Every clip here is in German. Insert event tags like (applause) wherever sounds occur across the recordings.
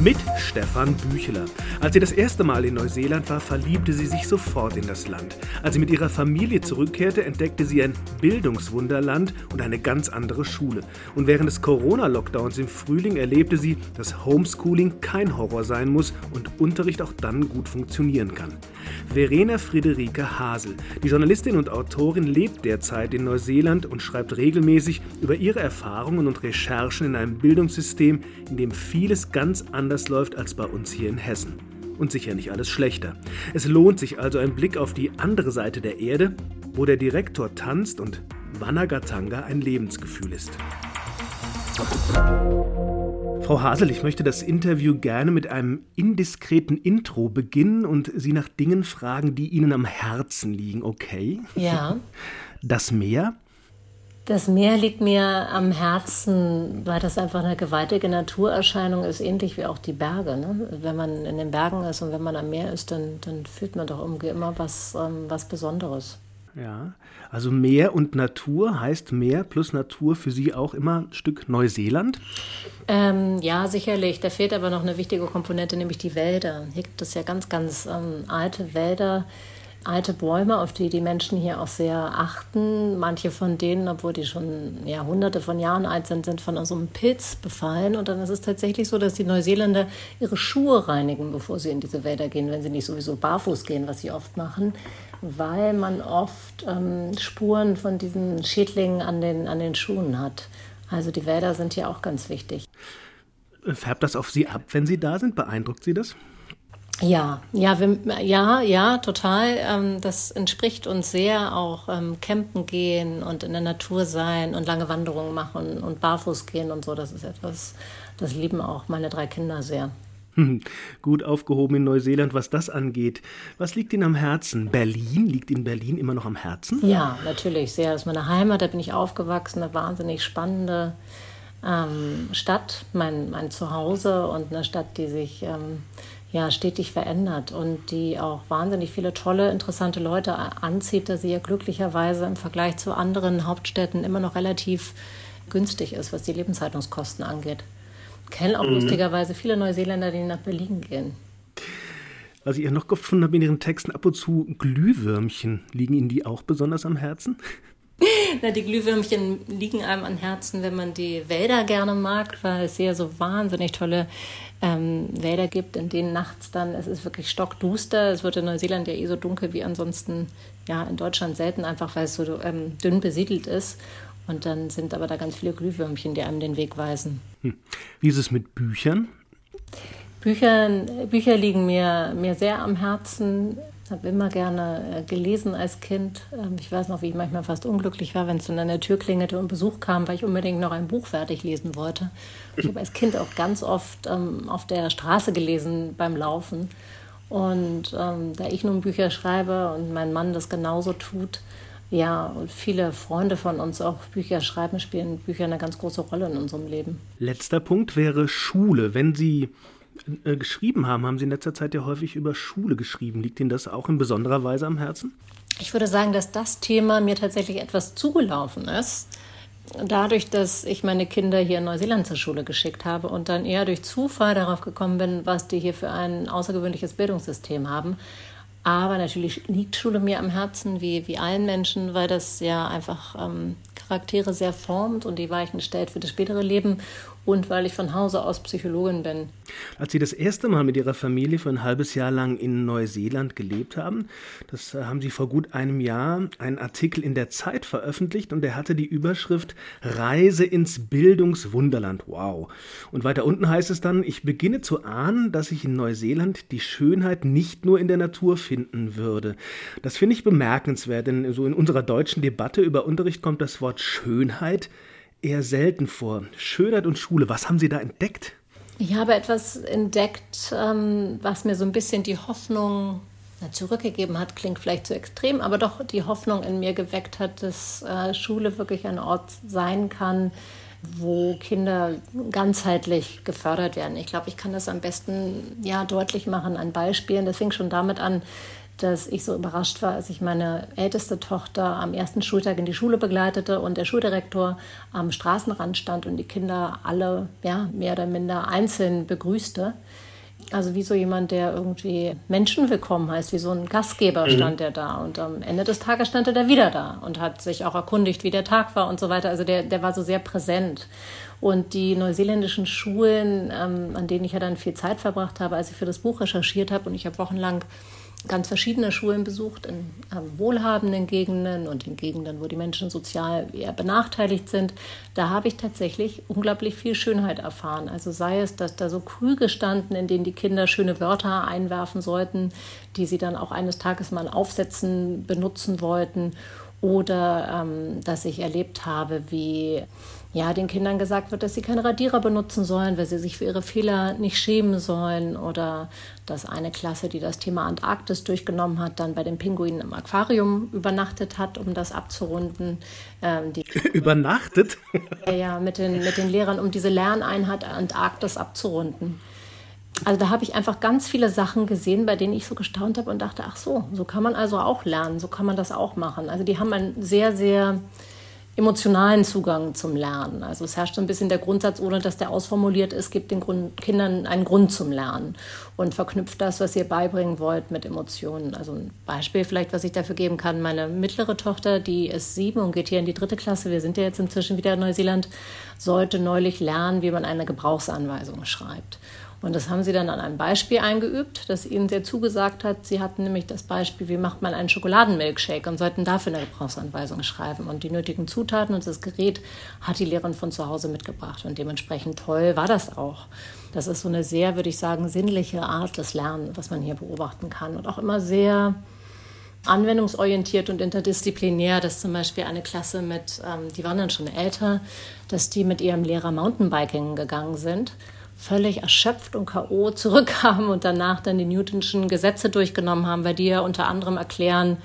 Mit Stefan Bücheler. Als sie das erste Mal in Neuseeland war, verliebte sie sich sofort in das Land. Als sie mit ihrer Familie zurückkehrte, entdeckte sie ein Bildungswunderland und eine ganz andere Schule. Und während des Corona-Lockdowns im Frühling erlebte sie, dass Homeschooling kein Horror sein muss und Unterricht auch dann gut funktionieren kann. Verena Friederike Hasel, die Journalistin und Autorin, lebt derzeit in Neuseeland und schreibt regelmäßig über ihre Erfahrungen und Recherchen in einem Bildungssystem, in dem vieles ganz anders läuft als bei uns hier in Hessen. Und sicher nicht alles schlechter. Es lohnt sich also ein Blick auf die andere Seite der Erde, wo der Direktor tanzt und Wanagatanga ein Lebensgefühl ist. Frau Hasel, ich möchte das Interview gerne mit einem indiskreten Intro beginnen und Sie nach Dingen fragen, die Ihnen am Herzen liegen, okay? Ja. Das Meer? Das Meer liegt mir am Herzen, weil das einfach eine gewaltige Naturerscheinung ist, ähnlich wie auch die Berge. Ne? Wenn man in den Bergen ist und wenn man am Meer ist, dann, dann fühlt man doch irgendwie immer was, ähm, was Besonderes. Ja, also Meer und Natur heißt Meer plus Natur für Sie auch immer ein Stück Neuseeland? Ähm, ja, sicherlich. Da fehlt aber noch eine wichtige Komponente, nämlich die Wälder. Hier gibt es ja ganz, ganz ähm, alte Wälder, alte Bäume, auf die die Menschen hier auch sehr achten. Manche von denen, obwohl die schon ja, hunderte von Jahren alt sind, sind von so einem Pilz befallen. Und dann ist es tatsächlich so, dass die Neuseeländer ihre Schuhe reinigen, bevor sie in diese Wälder gehen, wenn sie nicht sowieso barfuß gehen, was sie oft machen weil man oft ähm, Spuren von diesen Schädlingen an den, an den Schuhen hat. Also die Wälder sind hier auch ganz wichtig. Färbt das auf Sie ab, wenn Sie da sind? Beeindruckt Sie das? Ja, ja, wir, ja, ja, total. Ähm, das entspricht uns sehr, auch ähm, campen gehen und in der Natur sein und lange Wanderungen machen und barfuß gehen und so. Das ist etwas, das lieben auch meine drei Kinder sehr. Gut aufgehoben in Neuseeland, was das angeht. Was liegt Ihnen am Herzen? Berlin? Liegt Ihnen Berlin immer noch am Herzen? Ja, natürlich sehr. Das ist meine Heimat, da bin ich aufgewachsen, eine wahnsinnig spannende ähm, Stadt, mein, mein Zuhause und eine Stadt, die sich ähm, ja, stetig verändert und die auch wahnsinnig viele tolle, interessante Leute anzieht, da sie ja glücklicherweise im Vergleich zu anderen Hauptstädten immer noch relativ günstig ist, was die Lebenshaltungskosten angeht kenne auch mhm. lustigerweise viele Neuseeländer, die nach Berlin gehen. Was ich ja noch gefunden habe in Ihren Texten, ab und zu Glühwürmchen. Liegen Ihnen die auch besonders am Herzen? Na, die Glühwürmchen liegen einem am Herzen, wenn man die Wälder gerne mag, weil es sehr so wahnsinnig tolle ähm, Wälder gibt, in denen nachts dann, es ist wirklich stockduster. Es wird in Neuseeland ja eh so dunkel wie ansonsten ja in Deutschland selten, einfach weil es so ähm, dünn besiedelt ist. Und dann sind aber da ganz viele Glühwürmchen, die einem den Weg weisen. Hm. Wie ist es mit Büchern? Büchern, Bücher liegen mir, mir sehr am Herzen. Ich habe immer gerne äh, gelesen als Kind. Ähm, ich weiß noch, wie ich manchmal fast unglücklich war, wenn es dann an der Tür klingelte und Besuch kam, weil ich unbedingt noch ein Buch fertig lesen wollte. Ich habe als Kind auch ganz oft ähm, auf der Straße gelesen beim Laufen. Und ähm, da ich nun Bücher schreibe und mein Mann das genauso tut, ja, und viele Freunde von uns auch Bücher schreiben, spielen Bücher eine ganz große Rolle in unserem Leben. Letzter Punkt wäre Schule. Wenn Sie äh, geschrieben haben, haben Sie in letzter Zeit ja häufig über Schule geschrieben. Liegt Ihnen das auch in besonderer Weise am Herzen? Ich würde sagen, dass das Thema mir tatsächlich etwas zugelaufen ist. Dadurch, dass ich meine Kinder hier in Neuseeland zur Schule geschickt habe und dann eher durch Zufall darauf gekommen bin, was die hier für ein außergewöhnliches Bildungssystem haben, aber natürlich liegt Schule mir am Herzen, wie, wie allen Menschen, weil das ja einfach ähm, Charaktere sehr formt und die Weichen stellt für das spätere Leben und weil ich von Hause aus Psychologin bin. Als Sie das erste Mal mit Ihrer Familie für ein halbes Jahr lang in Neuseeland gelebt haben, das äh, haben Sie vor gut einem Jahr einen Artikel in der Zeit veröffentlicht und der hatte die Überschrift Reise ins Bildungswunderland. Wow. Und weiter unten heißt es dann, ich beginne zu ahnen, dass ich in Neuseeland die Schönheit nicht nur in der Natur finden würde. Das finde ich bemerkenswert, denn so in unserer deutschen Debatte über Unterricht kommt das Wort Schönheit eher selten vor. Schönheit und Schule, was haben Sie da entdeckt? Ich habe etwas entdeckt, ähm, was mir so ein bisschen die Hoffnung zurückgegeben hat, klingt vielleicht zu extrem, aber doch die Hoffnung in mir geweckt hat, dass äh, Schule wirklich ein Ort sein kann, wo Kinder ganzheitlich gefördert werden. Ich glaube, ich kann das am besten ja deutlich machen an Beispielen. Das fing schon damit an, dass ich so überrascht war, als ich meine älteste Tochter am ersten Schultag in die Schule begleitete und der Schuldirektor am Straßenrand stand und die Kinder alle ja, mehr oder minder einzeln begrüßte. Also wie so jemand, der irgendwie Menschen willkommen heißt, wie so ein Gastgeber mhm. stand mhm. er da. Und am Ende des Tages stand er da wieder da und hat sich auch erkundigt, wie der Tag war und so weiter. Also der, der war so sehr präsent. Und die neuseeländischen Schulen, ähm, an denen ich ja dann viel Zeit verbracht habe, als ich für das Buch recherchiert habe, und ich habe wochenlang ganz verschiedene Schulen besucht, in ähm, wohlhabenden Gegenden und in Gegenden, wo die Menschen sozial eher benachteiligt sind. Da habe ich tatsächlich unglaublich viel Schönheit erfahren. Also sei es, dass da so Krüge standen, in denen die Kinder schöne Wörter einwerfen sollten, die sie dann auch eines Tages mal aufsetzen, benutzen wollten. Oder ähm, dass ich erlebt habe, wie ja, den Kindern gesagt wird, dass sie keine Radierer benutzen sollen, weil sie sich für ihre Fehler nicht schämen sollen. Oder dass eine Klasse, die das Thema Antarktis durchgenommen hat, dann bei den Pinguinen im Aquarium übernachtet hat, um das abzurunden. Ähm, (laughs) übernachtet? ja, mit den, mit den Lehrern, um diese Lerneinheit Antarktis abzurunden. Also da habe ich einfach ganz viele Sachen gesehen, bei denen ich so gestaunt habe und dachte, ach so, so kann man also auch lernen, so kann man das auch machen. Also die haben ein sehr, sehr emotionalen Zugang zum Lernen. Also es herrscht so ein bisschen der Grundsatz, ohne dass der ausformuliert ist, gibt den Grund, Kindern einen Grund zum Lernen und verknüpft das, was ihr beibringen wollt, mit Emotionen. Also ein Beispiel vielleicht, was ich dafür geben kann. Meine mittlere Tochter, die ist sieben und geht hier in die dritte Klasse, wir sind ja jetzt inzwischen wieder in Neuseeland, sollte neulich lernen, wie man eine Gebrauchsanweisung schreibt. Und das haben sie dann an einem Beispiel eingeübt, das ihnen sehr zugesagt hat. Sie hatten nämlich das Beispiel, wie macht man einen Schokoladenmilkshake und sollten dafür eine Gebrauchsanweisung schreiben. Und die nötigen Zutaten und das Gerät hat die Lehrerin von zu Hause mitgebracht. Und dementsprechend toll war das auch. Das ist so eine sehr, würde ich sagen, sinnliche Art des Lernens, was man hier beobachten kann. Und auch immer sehr anwendungsorientiert und interdisziplinär, dass zum Beispiel eine Klasse mit, ähm, die waren dann schon älter, dass die mit ihrem Lehrer Mountainbiking gegangen sind völlig erschöpft und K.O. (laughs) zurückkamen und danach dann die Newtonschen Gesetze durchgenommen haben, weil die ja unter anderem erklären,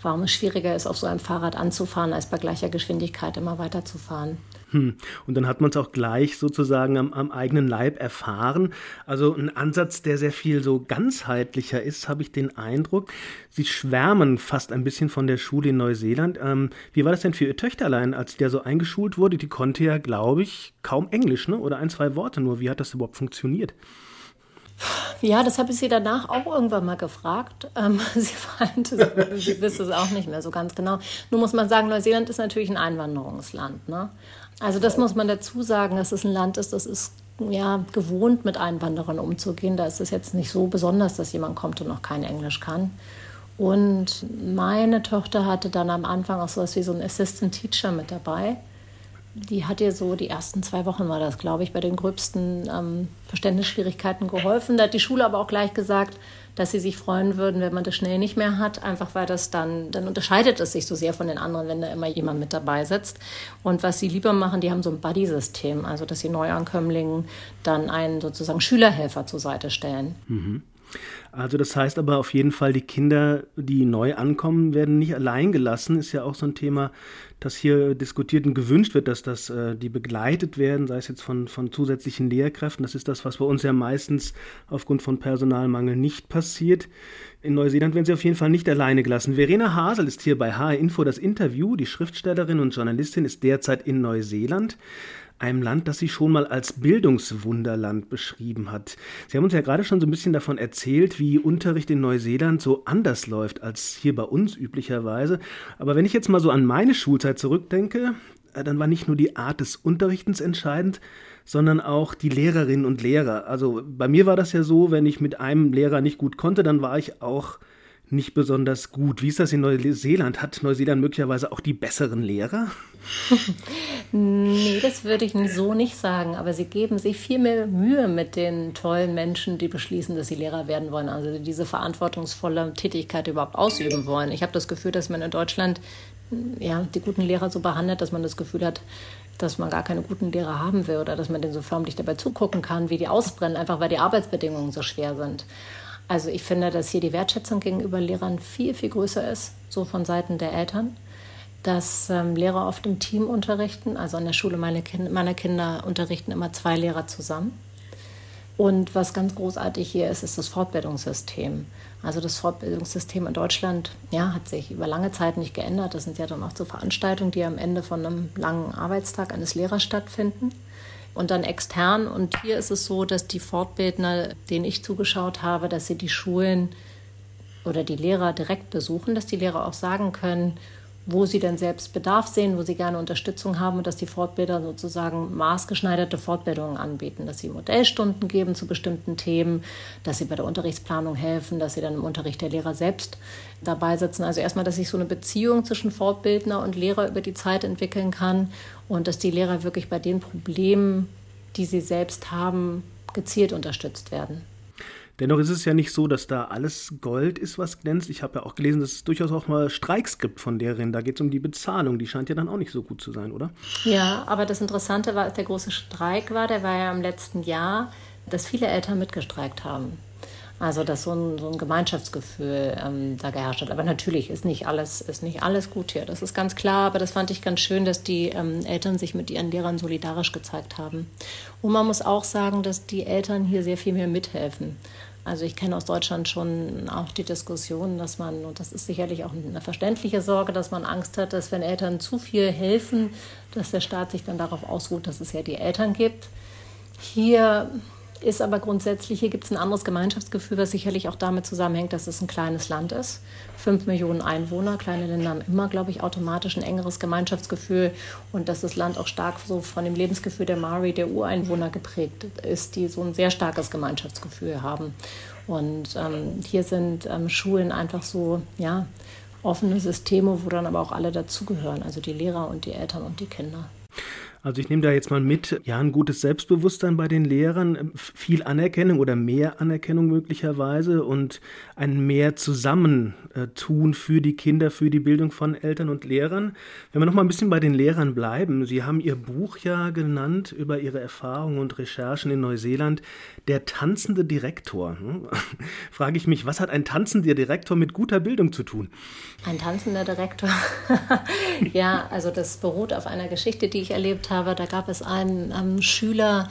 warum es schwieriger ist, auf so einem Fahrrad anzufahren, als bei gleicher Geschwindigkeit immer weiterzufahren. Hm. Und dann hat man es auch gleich sozusagen am, am, eigenen Leib erfahren. Also ein Ansatz, der sehr viel so ganzheitlicher ist, habe ich den Eindruck. Sie schwärmen fast ein bisschen von der Schule in Neuseeland. Ähm, wie war das denn für Ihr Töchterlein, als der so eingeschult wurde? Die konnte ja, glaube ich, kaum Englisch, ne? Oder ein, zwei Worte nur. Wie hat das überhaupt funktioniert? Ja, das habe ich sie danach auch irgendwann mal gefragt. Ähm, (laughs) sie meinte, sie wisse es auch nicht mehr so ganz genau. Nun muss man sagen, Neuseeland ist natürlich ein Einwanderungsland. Ne? Also das muss man dazu sagen, dass es ein Land ist, das ist ja gewohnt, mit Einwanderern umzugehen. Da ist es jetzt nicht so besonders, dass jemand kommt und noch kein Englisch kann. Und meine Tochter hatte dann am Anfang auch so etwas wie so einen Assistant Teacher mit dabei die hat ihr so die ersten zwei Wochen war das, glaube ich, bei den gröbsten ähm, Verständnisschwierigkeiten geholfen. Da hat die Schule aber auch gleich gesagt, dass sie sich freuen würden, wenn man das schnell nicht mehr hat, einfach weil das dann, dann unterscheidet es sich so sehr von den anderen, wenn da immer jemand mit dabei sitzt. Und was sie lieber machen, die haben so ein Buddy-System, also dass sie Neuankömmlingen dann einen sozusagen Schülerhelfer zur Seite stellen. Mhm. Also das heißt aber auf jeden Fall, die Kinder, die neu ankommen, werden nicht allein gelassen. Ist ja auch so ein Thema, das hier diskutiert und gewünscht wird, dass das, äh, die begleitet werden, sei es jetzt von, von zusätzlichen Lehrkräften. Das ist das, was bei uns ja meistens aufgrund von Personalmangel nicht passiert. In Neuseeland werden sie auf jeden Fall nicht alleine gelassen. Verena Hasel ist hier bei HR Info das Interview. Die Schriftstellerin und Journalistin ist derzeit in Neuseeland einem Land, das sie schon mal als Bildungswunderland beschrieben hat. Sie haben uns ja gerade schon so ein bisschen davon erzählt, wie Unterricht in Neuseeland so anders läuft als hier bei uns üblicherweise. Aber wenn ich jetzt mal so an meine Schulzeit zurückdenke, äh, dann war nicht nur die Art des Unterrichtens entscheidend, sondern auch die Lehrerinnen und Lehrer. Also bei mir war das ja so, wenn ich mit einem Lehrer nicht gut konnte, dann war ich auch nicht besonders gut. Wie ist das in Neuseeland? Hat Neuseeland möglicherweise auch die besseren Lehrer? nee, das würde ich so nicht sagen. Aber sie geben sich viel mehr Mühe mit den tollen Menschen, die beschließen, dass sie Lehrer werden wollen. Also diese verantwortungsvolle Tätigkeit überhaupt ausüben wollen. Ich habe das Gefühl, dass man in Deutschland ja, die guten Lehrer so behandelt, dass man das Gefühl hat, dass man gar keine guten Lehrer haben will oder dass man denen so förmlich dabei zugucken kann, wie die ausbrennen, einfach weil die Arbeitsbedingungen so schwer sind. Also ich finde, dass hier die Wertschätzung gegenüber Lehrern viel, viel größer ist, so von Seiten der Eltern. Dass ähm, Lehrer oft im Team unterrichten. Also an der Schule meine kind, meiner Kinder unterrichten immer zwei Lehrer zusammen. Und was ganz großartig hier ist, ist das Fortbildungssystem. Also das Fortbildungssystem in Deutschland ja, hat sich über lange Zeit nicht geändert. Das sind ja dann auch so Veranstaltungen, die am Ende von einem langen Arbeitstag eines Lehrers stattfinden und dann extern. Und hier ist es so, dass die Fortbildner, denen ich zugeschaut habe, dass sie die Schulen oder die Lehrer direkt besuchen, dass die Lehrer auch sagen können, wo sie dann selbst Bedarf sehen, wo sie gerne Unterstützung haben und dass die Fortbilder sozusagen maßgeschneiderte Fortbildungen anbieten, dass sie Modellstunden geben zu bestimmten Themen, dass sie bei der Unterrichtsplanung helfen, dass sie dann im Unterricht der Lehrer selbst dabei sitzen. Also erstmal, dass sich so eine Beziehung zwischen Fortbildner und Lehrer über die Zeit entwickeln kann und dass die Lehrer wirklich bei den Problemen, die sie selbst haben, gezielt unterstützt werden. Dennoch ist es ja nicht so, dass da alles Gold ist, was glänzt. Ich habe ja auch gelesen, dass es durchaus auch mal Streiks gibt von Lehrerinnen. Da geht es um die Bezahlung. Die scheint ja dann auch nicht so gut zu sein, oder? Ja, aber das Interessante war, der große Streik war, der war ja im letzten Jahr, dass viele Eltern mitgestreikt haben. Also dass so ein, so ein Gemeinschaftsgefühl ähm, da geherrscht hat. Aber natürlich ist nicht alles ist nicht alles gut hier. Das ist ganz klar. Aber das fand ich ganz schön, dass die ähm, Eltern sich mit ihren Lehrern solidarisch gezeigt haben. Und man muss auch sagen, dass die Eltern hier sehr viel mehr mithelfen. Also ich kenne aus Deutschland schon auch die Diskussion, dass man, und das ist sicherlich auch eine verständliche Sorge, dass man Angst hat, dass wenn Eltern zu viel helfen, dass der Staat sich dann darauf ausruht, dass es ja die Eltern gibt. Hier ist aber grundsätzlich, hier gibt es ein anderes Gemeinschaftsgefühl, was sicherlich auch damit zusammenhängt, dass es ein kleines Land ist. Fünf Millionen Einwohner, kleine Länder haben immer, glaube ich, automatisch ein engeres Gemeinschaftsgefühl und dass das Land auch stark so von dem Lebensgefühl der Maori, der Ureinwohner geprägt ist, die so ein sehr starkes Gemeinschaftsgefühl haben. Und ähm, hier sind ähm, Schulen einfach so, ja, offene Systeme, wo dann aber auch alle dazugehören, also die Lehrer und die Eltern und die Kinder. Also ich nehme da jetzt mal mit, ja, ein gutes Selbstbewusstsein bei den Lehrern, viel Anerkennung oder mehr Anerkennung möglicherweise und ein mehr Zusammentun für die Kinder, für die Bildung von Eltern und Lehrern. Wenn wir noch mal ein bisschen bei den Lehrern bleiben, Sie haben Ihr Buch ja genannt über Ihre Erfahrungen und Recherchen in Neuseeland, der tanzende Direktor. Hm? (laughs) Frage ich mich, was hat ein tanzender Direktor mit guter Bildung zu tun? Ein tanzender Direktor, (laughs) ja, also das beruht auf einer Geschichte, die ich erlebt habe. Da gab es einen ähm, Schüler,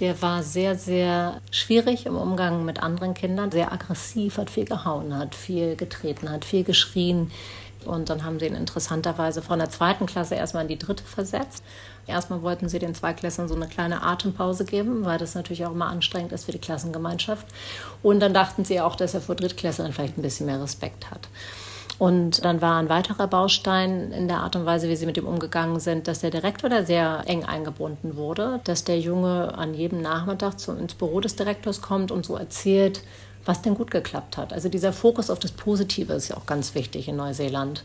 der war sehr, sehr schwierig im Umgang mit anderen Kindern, sehr aggressiv, hat viel gehauen, hat viel getreten, hat viel geschrien. Und dann haben sie ihn interessanterweise von der zweiten Klasse erstmal in die dritte versetzt. Erstmal wollten sie den Zweiklässlern so eine kleine Atempause geben, weil das natürlich auch immer anstrengend ist für die Klassengemeinschaft. Und dann dachten sie auch, dass er vor Drittklässlern vielleicht ein bisschen mehr Respekt hat. Und dann war ein weiterer Baustein in der Art und Weise, wie sie mit ihm umgegangen sind, dass der Direktor da sehr eng eingebunden wurde, dass der Junge an jedem Nachmittag zu, ins Büro des Direktors kommt und so erzählt, was denn gut geklappt hat. Also dieser Fokus auf das Positive ist ja auch ganz wichtig in Neuseeland.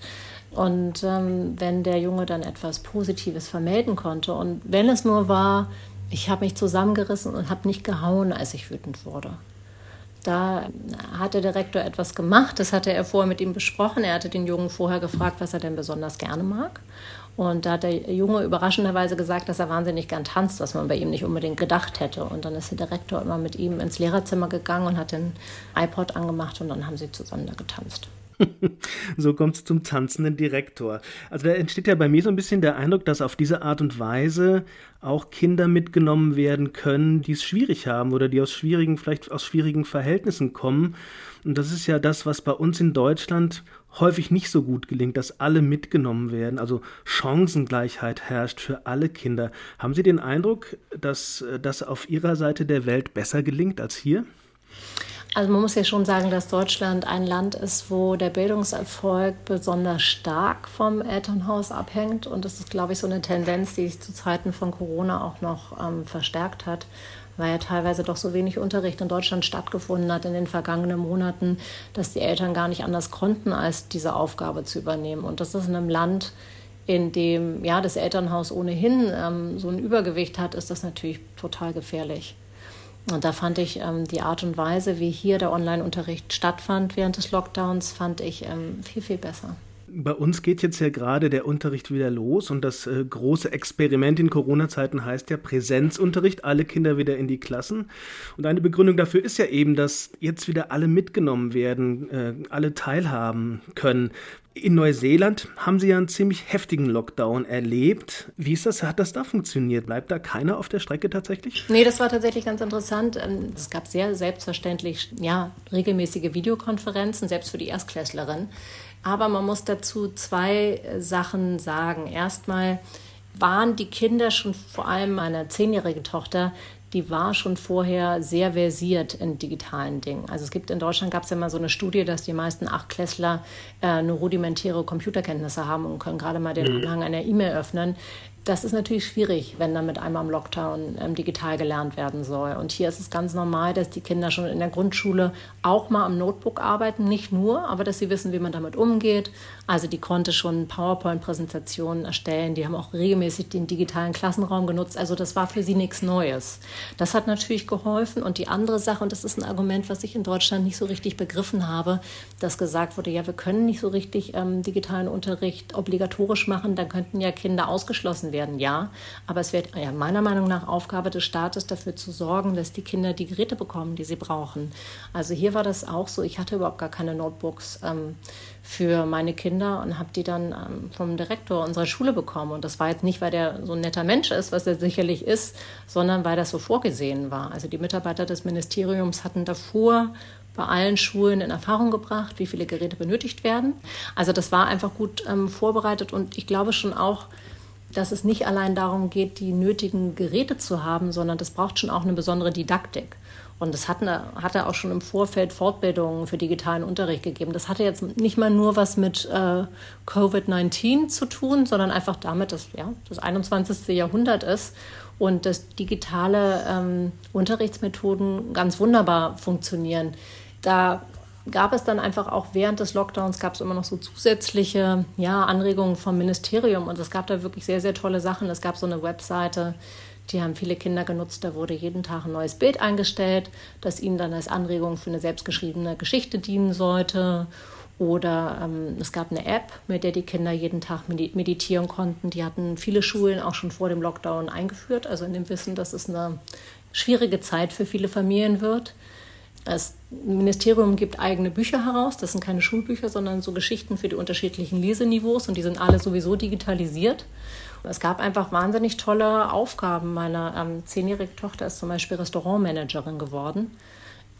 Und ähm, wenn der Junge dann etwas Positives vermelden konnte und wenn es nur war, ich habe mich zusammengerissen und habe nicht gehauen, als ich wütend wurde, da hat der Direktor etwas gemacht, das hatte er vorher mit ihm besprochen. Er hatte den Jungen vorher gefragt, was er denn besonders gerne mag. Und da hat der Junge überraschenderweise gesagt, dass er wahnsinnig gern tanzt, was man bei ihm nicht unbedingt gedacht hätte. Und dann ist der Direktor immer mit ihm ins Lehrerzimmer gegangen und hat den iPod angemacht und dann haben sie zusammen da getanzt. (laughs) so kommt es zum tanzenden Direktor. Also da entsteht ja bei mir so ein bisschen der Eindruck, dass auf diese Art und Weise auch Kinder mitgenommen werden können, die es schwierig haben oder die aus schwierigen, vielleicht aus schwierigen Verhältnissen kommen. Und das ist ja das, was bei uns in Deutschland häufig nicht so gut gelingt, dass alle mitgenommen werden, also Chancengleichheit herrscht für alle Kinder. Haben Sie den Eindruck, dass das auf Ihrer Seite der Welt besser gelingt als hier? Also man muss ja schon sagen, dass Deutschland ein Land ist, wo der Bildungserfolg besonders stark vom Elternhaus abhängt. Und das ist, glaube ich, so eine Tendenz, die sich zu Zeiten von Corona auch noch ähm, verstärkt hat, weil ja teilweise doch so wenig Unterricht in Deutschland stattgefunden hat in den vergangenen Monaten, dass die Eltern gar nicht anders konnten, als diese Aufgabe zu übernehmen. Und das ist in einem Land, in dem ja das Elternhaus ohnehin ähm, so ein Übergewicht hat, ist das natürlich total gefährlich. Und da fand ich ähm, die Art und Weise, wie hier der Online-Unterricht stattfand während des Lockdowns, fand ich ähm, viel, viel besser. Bei uns geht jetzt ja gerade der Unterricht wieder los und das äh, große Experiment in Corona-Zeiten heißt ja Präsenzunterricht, alle Kinder wieder in die Klassen. Und eine Begründung dafür ist ja eben, dass jetzt wieder alle mitgenommen werden, äh, alle teilhaben können. In Neuseeland haben Sie ja einen ziemlich heftigen Lockdown erlebt. Wie ist das? Hat das da funktioniert? Bleibt da keiner auf der Strecke tatsächlich? Nee, das war tatsächlich ganz interessant. Ähm, es gab sehr selbstverständlich ja, regelmäßige Videokonferenzen, selbst für die Erstklässlerin. Aber man muss dazu zwei Sachen sagen. Erstmal waren die Kinder schon, vor allem meine zehnjährige Tochter, die war schon vorher sehr versiert in digitalen Dingen. Also es gibt in Deutschland gab es ja mal so eine Studie, dass die meisten Achtklässler äh, nur rudimentäre Computerkenntnisse haben und können gerade mal den mhm. Anhang einer E-Mail öffnen das ist natürlich schwierig, wenn dann mit einmal im Lockdown ähm, digital gelernt werden soll. Und hier ist es ganz normal, dass die Kinder schon in der Grundschule auch mal am Notebook arbeiten, nicht nur, aber dass sie wissen, wie man damit umgeht. Also die konnte schon PowerPoint-Präsentationen erstellen, die haben auch regelmäßig den digitalen Klassenraum genutzt. Also das war für sie nichts Neues. Das hat natürlich geholfen. Und die andere Sache, und das ist ein Argument, was ich in Deutschland nicht so richtig begriffen habe, dass gesagt wurde, ja, wir können nicht so richtig ähm, digitalen Unterricht obligatorisch machen, dann könnten ja Kinder ausgeschlossen werden werden, ja. Aber es wird ja, meiner Meinung nach Aufgabe des Staates dafür zu sorgen, dass die Kinder die Geräte bekommen, die sie brauchen. Also hier war das auch so. Ich hatte überhaupt gar keine Notebooks ähm, für meine Kinder und habe die dann ähm, vom Direktor unserer Schule bekommen. Und das war jetzt nicht, weil der so ein netter Mensch ist, was er sicherlich ist, sondern weil das so vorgesehen war. Also die Mitarbeiter des Ministeriums hatten davor bei allen Schulen in Erfahrung gebracht, wie viele Geräte benötigt werden. Also das war einfach gut ähm, vorbereitet und ich glaube schon auch, dass es nicht allein darum geht, die nötigen Geräte zu haben, sondern das braucht schon auch eine besondere Didaktik. Und das hat, eine, hat er auch schon im Vorfeld Fortbildungen für digitalen Unterricht gegeben. Das hatte jetzt nicht mal nur was mit äh, Covid-19 zu tun, sondern einfach damit, dass ja, das 21. Jahrhundert ist und dass digitale ähm, Unterrichtsmethoden ganz wunderbar funktionieren. Da gab es dann einfach auch während des Lockdowns gab es immer noch so zusätzliche ja, Anregungen vom Ministerium und es gab da wirklich sehr, sehr tolle Sachen. Es gab so eine Webseite, die haben viele Kinder genutzt, da wurde jeden Tag ein neues Bild eingestellt, das ihnen dann als Anregung für eine selbstgeschriebene Geschichte dienen sollte. Oder ähm, es gab eine App, mit der die Kinder jeden Tag meditieren konnten. Die hatten viele Schulen auch schon vor dem Lockdown eingeführt, also in dem Wissen, dass es eine schwierige Zeit für viele Familien wird. Das Ministerium gibt eigene Bücher heraus. Das sind keine Schulbücher, sondern so Geschichten für die unterschiedlichen Leseniveaus und die sind alle sowieso digitalisiert. Es gab einfach wahnsinnig tolle Aufgaben. Meine ähm, zehnjährige Tochter ist zum Beispiel Restaurantmanagerin geworden.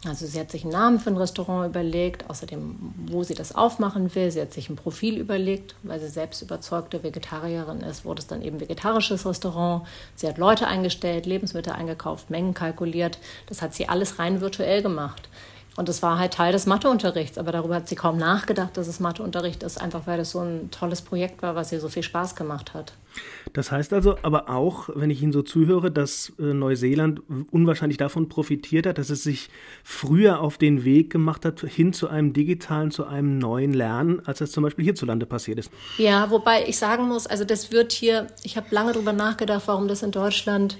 Also sie hat sich einen Namen für ein Restaurant überlegt, außerdem, wo sie das aufmachen will. Sie hat sich ein Profil überlegt, weil sie selbst überzeugte Vegetarierin ist, wurde es dann eben vegetarisches Restaurant. Sie hat Leute eingestellt, Lebensmittel eingekauft, Mengen kalkuliert. Das hat sie alles rein virtuell gemacht. Und das war halt Teil des Matheunterrichts, aber darüber hat sie kaum nachgedacht, dass es Matheunterricht ist, einfach weil das so ein tolles Projekt war, was ihr so viel Spaß gemacht hat. Das heißt also aber auch, wenn ich Ihnen so zuhöre, dass äh, Neuseeland unwahrscheinlich davon profitiert hat, dass es sich früher auf den Weg gemacht hat hin zu einem digitalen, zu einem neuen Lernen, als das zum Beispiel hierzulande passiert ist. Ja, wobei ich sagen muss, also das wird hier, ich habe lange darüber nachgedacht, warum das in Deutschland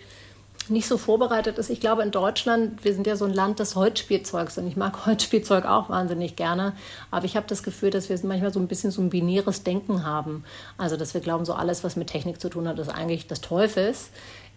nicht so vorbereitet ist. Ich glaube, in Deutschland, wir sind ja so ein Land des Holzspielzeugs und ich mag (laughs) Holzspielzeug auch wahnsinnig gerne. Aber ich habe das Gefühl, dass wir manchmal so ein bisschen so ein binäres Denken haben. Also, dass wir glauben, so alles, was mit Technik zu tun hat, ist eigentlich des Teufels.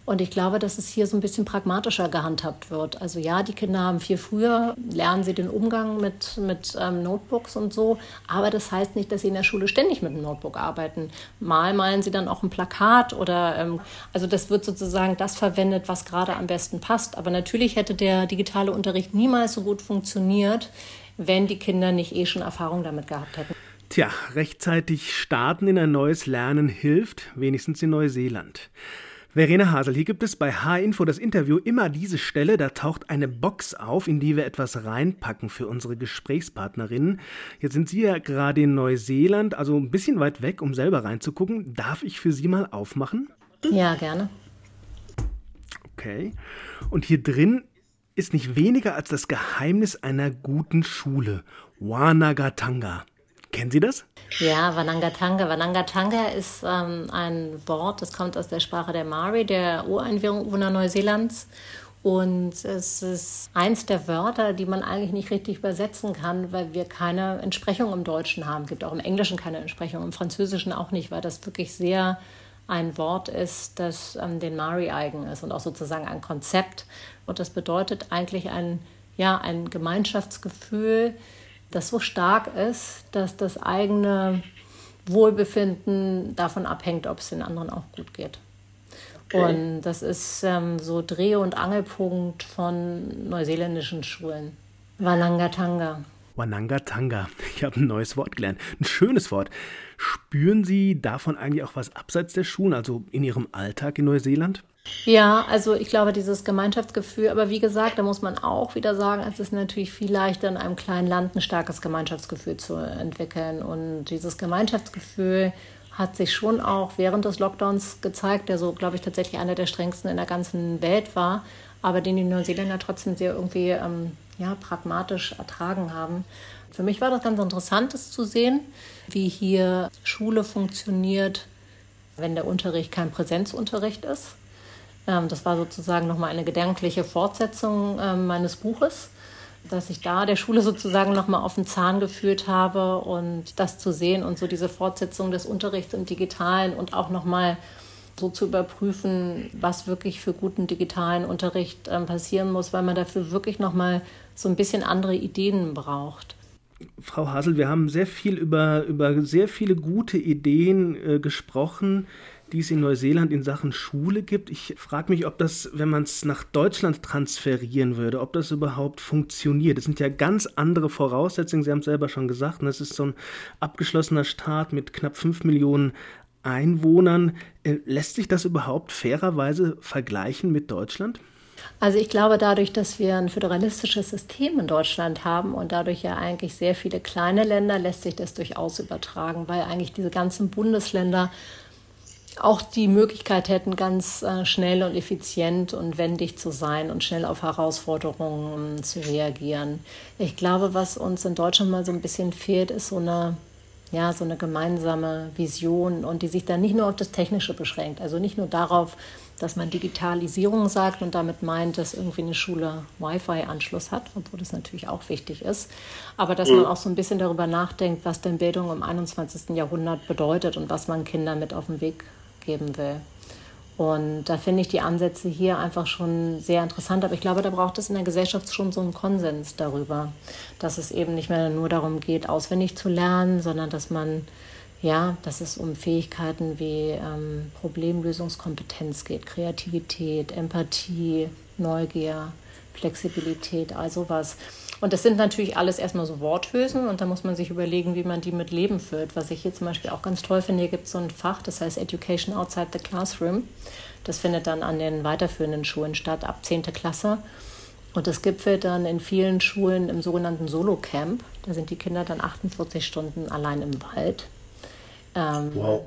Und ich glaube, dass es hier so ein bisschen pragmatischer gehandhabt wird. Also ja, die Kinder haben viel früher, lernen sie den Umgang mit, mit ähm, Notebooks und so, aber das heißt nicht, dass sie in der Schule ständig mit einem Notebook arbeiten. Mal malen sie dann auch ein Plakat oder ähm, also das wird sozusagen das verwendet, was gerade am besten passt. Aber natürlich hätte der digitale Unterricht niemals so gut funktioniert, wenn die Kinder nicht eh schon Erfahrung damit gehabt hätten. Tja, rechtzeitig starten in ein neues Lernen hilft, wenigstens in Neuseeland. Verena Hasel, hier gibt es bei H-Info das Interview immer diese Stelle, da taucht eine Box auf, in die wir etwas reinpacken für unsere Gesprächspartnerinnen. Jetzt sind Sie ja gerade in Neuseeland, also ein bisschen weit weg, um selber reinzugucken. Darf ich für Sie mal aufmachen? Ja, gerne. Okay. Und hier drin ist nicht weniger als das Geheimnis einer guten Schule. Wanagatanga. Kennen Sie das? Ja, Wanangatanga. Wanangatanga ist ähm, ein Wort, das kommt aus der Sprache der Mari, der Ureinwohner Neuseelands. Und es ist eins der Wörter, die man eigentlich nicht richtig übersetzen kann, weil wir keine Entsprechung im Deutschen haben. Es gibt auch im Englischen keine Entsprechung, im Französischen auch nicht, weil das wirklich sehr ein Wort ist, das ähm, den Mari eigen ist und auch sozusagen ein Konzept. Und das bedeutet eigentlich ein, ja, ein Gemeinschaftsgefühl, das so stark ist, dass das eigene Wohlbefinden davon abhängt, ob es den anderen auch gut geht. Okay. Und das ist ähm, so Dreh- und Angelpunkt von neuseeländischen Schulen. Wanangatanga. Wanangatanga. Ich habe ein neues Wort gelernt. Ein schönes Wort. Spüren Sie davon eigentlich auch was abseits der Schulen, also in Ihrem Alltag in Neuseeland? Ja, also ich glaube, dieses Gemeinschaftsgefühl, aber wie gesagt, da muss man auch wieder sagen, es ist natürlich viel leichter in einem kleinen Land ein starkes Gemeinschaftsgefühl zu entwickeln. Und dieses Gemeinschaftsgefühl hat sich schon auch während des Lockdowns gezeigt, der so, glaube ich, tatsächlich einer der strengsten in der ganzen Welt war, aber den die Neuseeländer trotzdem sehr irgendwie ähm, ja, pragmatisch ertragen haben. Für mich war das ganz interessant, das zu sehen, wie hier Schule funktioniert, wenn der Unterricht kein Präsenzunterricht ist. Ähm, das war sozusagen nochmal eine gedankliche Fortsetzung ähm, meines Buches dass ich da der Schule sozusagen nochmal auf den Zahn geführt habe und das zu sehen und so diese Fortsetzung des Unterrichts im Digitalen und auch nochmal so zu überprüfen, was wirklich für guten digitalen Unterricht äh, passieren muss, weil man dafür wirklich nochmal so ein bisschen andere Ideen braucht. Frau Hasel, wir haben sehr viel über, über sehr viele gute Ideen äh, gesprochen die es in Neuseeland in Sachen Schule gibt. Ich frage mich, ob das, wenn man es nach Deutschland transferieren würde, ob das überhaupt funktioniert. Das sind ja ganz andere Voraussetzungen. Sie haben es selber schon gesagt. Das ist so ein abgeschlossener Staat mit knapp fünf Millionen Einwohnern. Äh, lässt sich das überhaupt fairerweise vergleichen mit Deutschland? Also ich glaube, dadurch, dass wir ein föderalistisches System in Deutschland haben und dadurch ja eigentlich sehr viele kleine Länder, lässt sich das durchaus übertragen, weil eigentlich diese ganzen Bundesländer auch die Möglichkeit hätten, ganz äh, schnell und effizient und wendig zu sein und schnell auf Herausforderungen zu reagieren. Ich glaube, was uns in Deutschland mal so ein bisschen fehlt, ist so eine, ja, so eine gemeinsame Vision und die sich dann nicht nur auf das Technische beschränkt, also nicht nur darauf, dass man Digitalisierung sagt und damit meint, dass irgendwie eine Schule Wi-Fi-Anschluss hat, obwohl das natürlich auch wichtig ist, aber dass man mhm. auch so ein bisschen darüber nachdenkt, was denn Bildung im 21. Jahrhundert bedeutet und was man Kindern mit auf den Weg geben will. Und da finde ich die Ansätze hier einfach schon sehr interessant. Aber ich glaube, da braucht es in der Gesellschaft schon so einen Konsens darüber, dass es eben nicht mehr nur darum geht, auswendig zu lernen, sondern dass man, ja, dass es um Fähigkeiten wie ähm, Problemlösungskompetenz geht, Kreativität, Empathie, Neugier, Flexibilität, all sowas. Und das sind natürlich alles erstmal so Worthülsen und da muss man sich überlegen, wie man die mit Leben füllt. Was ich hier zum Beispiel auch ganz toll finde, hier gibt es so ein Fach, das heißt Education Outside the Classroom. Das findet dann an den weiterführenden Schulen statt, ab 10. Klasse. Und das gipfelt dann in vielen Schulen im sogenannten Solo-Camp. Da sind die Kinder dann 48 Stunden allein im Wald. Ähm, wow.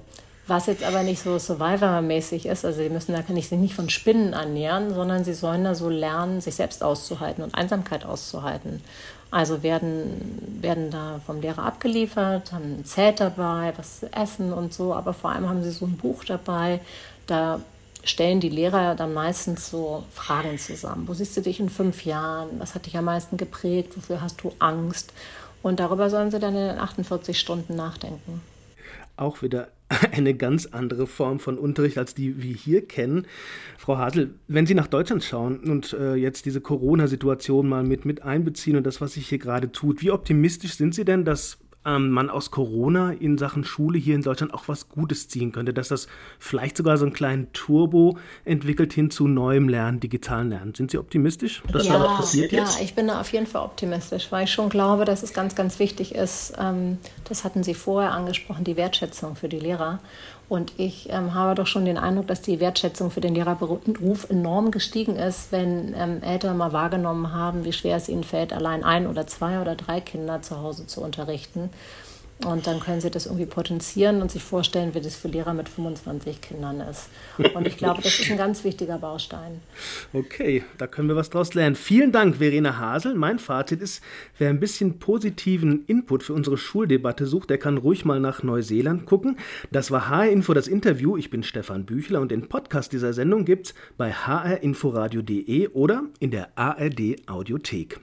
Was jetzt aber nicht so Survivor-mäßig ist, also sie müssen da sich nicht von Spinnen ernähren, sondern sie sollen da so lernen, sich selbst auszuhalten und Einsamkeit auszuhalten. Also werden, werden da vom Lehrer abgeliefert, haben ein Zelt dabei, was zu essen und so, aber vor allem haben sie so ein Buch dabei, da stellen die Lehrer dann meistens so Fragen zusammen. Wo siehst du dich in fünf Jahren? Was hat dich am meisten geprägt? Wofür hast du Angst? Und darüber sollen sie dann in den 48 Stunden nachdenken. Auch wieder (laughs) eine ganz andere Form von Unterricht, als die wir hier kennen. Frau Hasel, wenn Sie nach Deutschland schauen und äh, jetzt diese Corona-Situation mal mit, mit einbeziehen und das, was sich hier gerade tut, wie optimistisch sind Sie denn, dass ähm, man aus Corona in Sachen Schule hier in Deutschland auch was Gutes ziehen könnte, dass das vielleicht sogar so einen kleinen Turbo entwickelt hin zu neuem Lernen, digitalen Lernen. Sind Sie optimistisch, dass ja, da was passiert ja, jetzt? Ja, ich bin da auf jeden Fall optimistisch, weil ich schon glaube, dass es ganz, ganz wichtig ist, ähm, das hatten Sie vorher angesprochen, die Wertschätzung für die Lehrer. Und ich ähm, habe doch schon den Eindruck, dass die Wertschätzung für den Lehrerberuf enorm gestiegen ist, wenn ähm, Eltern mal wahrgenommen haben, wie schwer es ihnen fällt, allein ein oder zwei oder drei Kinder zu Hause zu unterrichten. Und dann können sie das irgendwie potenzieren und sich vorstellen, wie das für Lehrer mit 25 Kindern ist. Und ich glaube, das ist ein ganz wichtiger Baustein. Okay, da können wir was draus lernen. Vielen Dank, Verena Hasel. Mein Fazit ist, wer ein bisschen positiven Input für unsere Schuldebatte sucht, der kann ruhig mal nach Neuseeland gucken. Das war HR Info das Interview. Ich bin Stefan Büchler und den Podcast dieser Sendung gibt's bei hrinforadio.de oder in der ARD Audiothek.